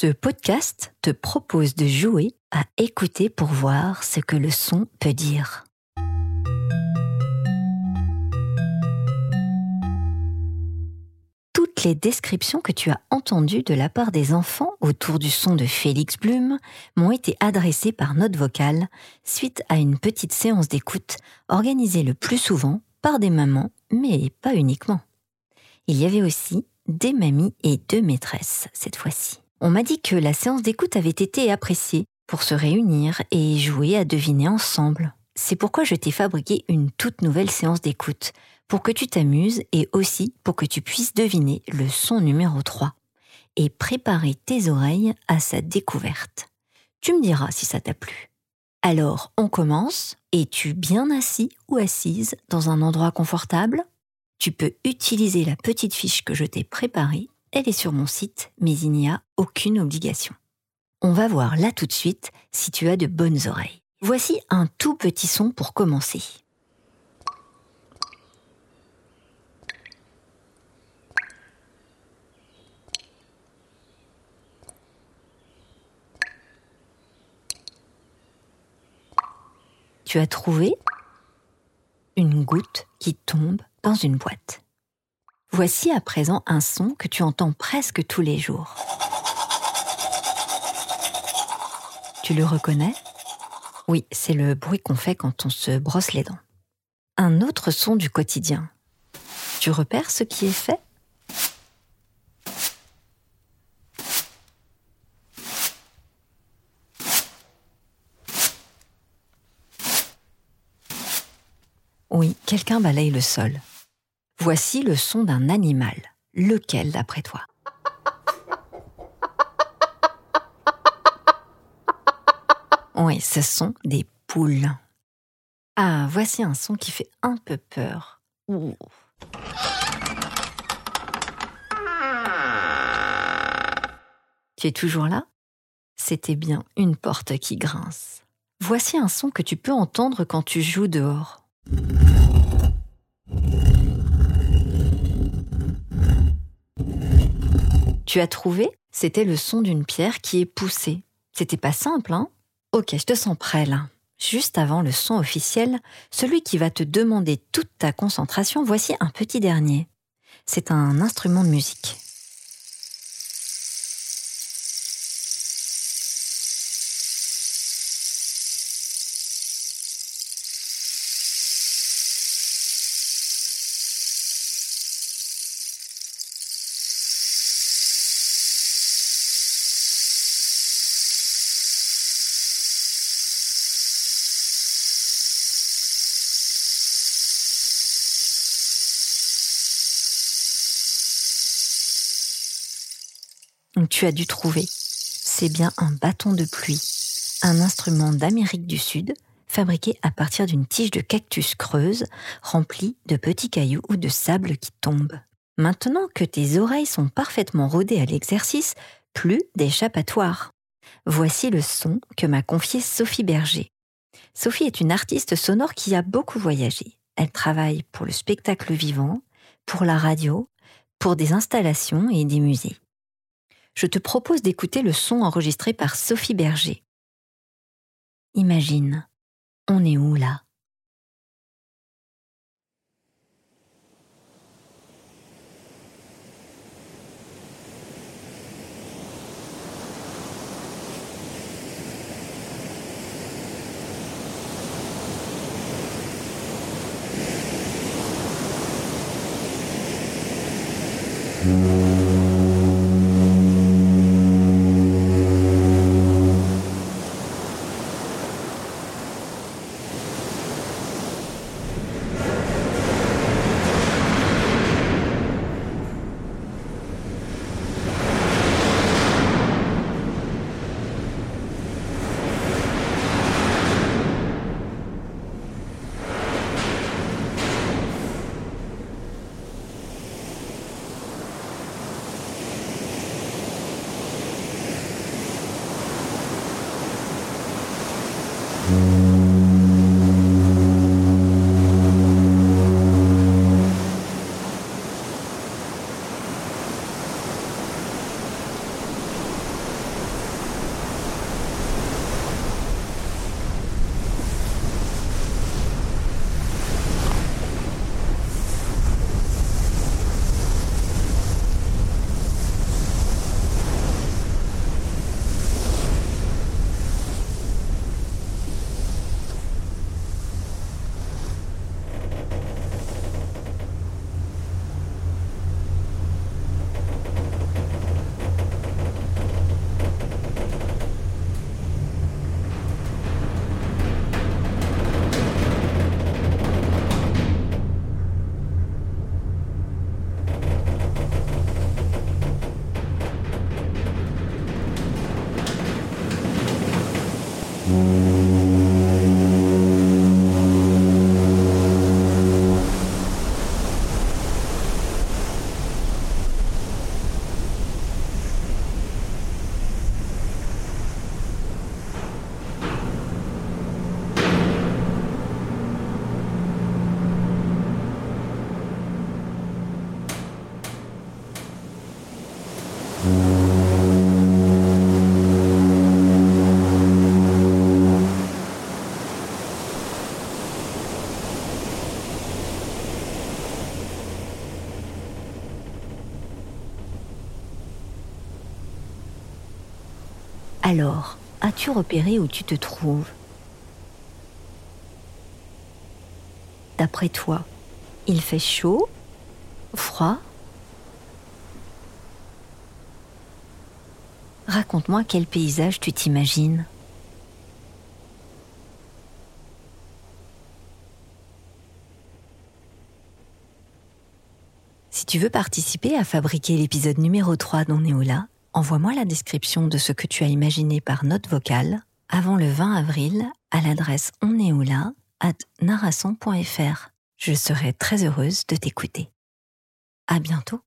Ce podcast te propose de jouer à écouter pour voir ce que le son peut dire. Toutes les descriptions que tu as entendues de la part des enfants autour du son de Félix Blum m'ont été adressées par note vocale suite à une petite séance d'écoute organisée le plus souvent par des mamans, mais pas uniquement. Il y avait aussi des mamies et deux maîtresses cette fois-ci. On m'a dit que la séance d'écoute avait été appréciée pour se réunir et jouer à deviner ensemble. C'est pourquoi je t'ai fabriqué une toute nouvelle séance d'écoute, pour que tu t'amuses et aussi pour que tu puisses deviner le son numéro 3 et préparer tes oreilles à sa découverte. Tu me diras si ça t'a plu. Alors, on commence. Es-tu bien assis ou assise dans un endroit confortable? Tu peux utiliser la petite fiche que je t'ai préparée. Elle est sur mon site, mais il n'y a aucune obligation. On va voir là tout de suite si tu as de bonnes oreilles. Voici un tout petit son pour commencer. tu as trouvé une goutte qui tombe dans une boîte. Voici à présent un son que tu entends presque tous les jours. Tu le reconnais? Oui, c'est le bruit qu'on fait quand on se brosse les dents. Un autre son du quotidien. Tu repères ce qui est fait? Oui, quelqu'un balaye le sol. Voici le son d'un animal. Lequel d'après toi? Oui, ce sont des poules. Ah, voici un son qui fait un peu peur. Tu es toujours là? C'était bien une porte qui grince. Voici un son que tu peux entendre quand tu joues dehors. Tu as trouvé? C'était le son d'une pierre qui est poussée. C'était pas simple, hein? Ok, je te sens prêt là. Juste avant le son officiel, celui qui va te demander toute ta concentration, voici un petit dernier. C'est un instrument de musique. Tu as dû trouver. C'est bien un bâton de pluie, un instrument d'Amérique du Sud fabriqué à partir d'une tige de cactus creuse remplie de petits cailloux ou de sable qui tombent. Maintenant que tes oreilles sont parfaitement rodées à l'exercice, plus d'échappatoire. Voici le son que m'a confié Sophie Berger. Sophie est une artiste sonore qui a beaucoup voyagé. Elle travaille pour le spectacle vivant, pour la radio, pour des installations et des musées je te propose d'écouter le son enregistré par Sophie Berger. Imagine, on est où là? Hmm. Alors, as-tu repéré où tu te trouves? D'après toi, il fait chaud Froid? Raconte-moi quel paysage tu t'imagines. Si tu veux participer à fabriquer l'épisode numéro 3 Néola, envoie-moi la description de ce que tu as imaginé par note vocale avant le 20 avril à l'adresse onneola at narration.fr. Je serai très heureuse de t'écouter. À bientôt!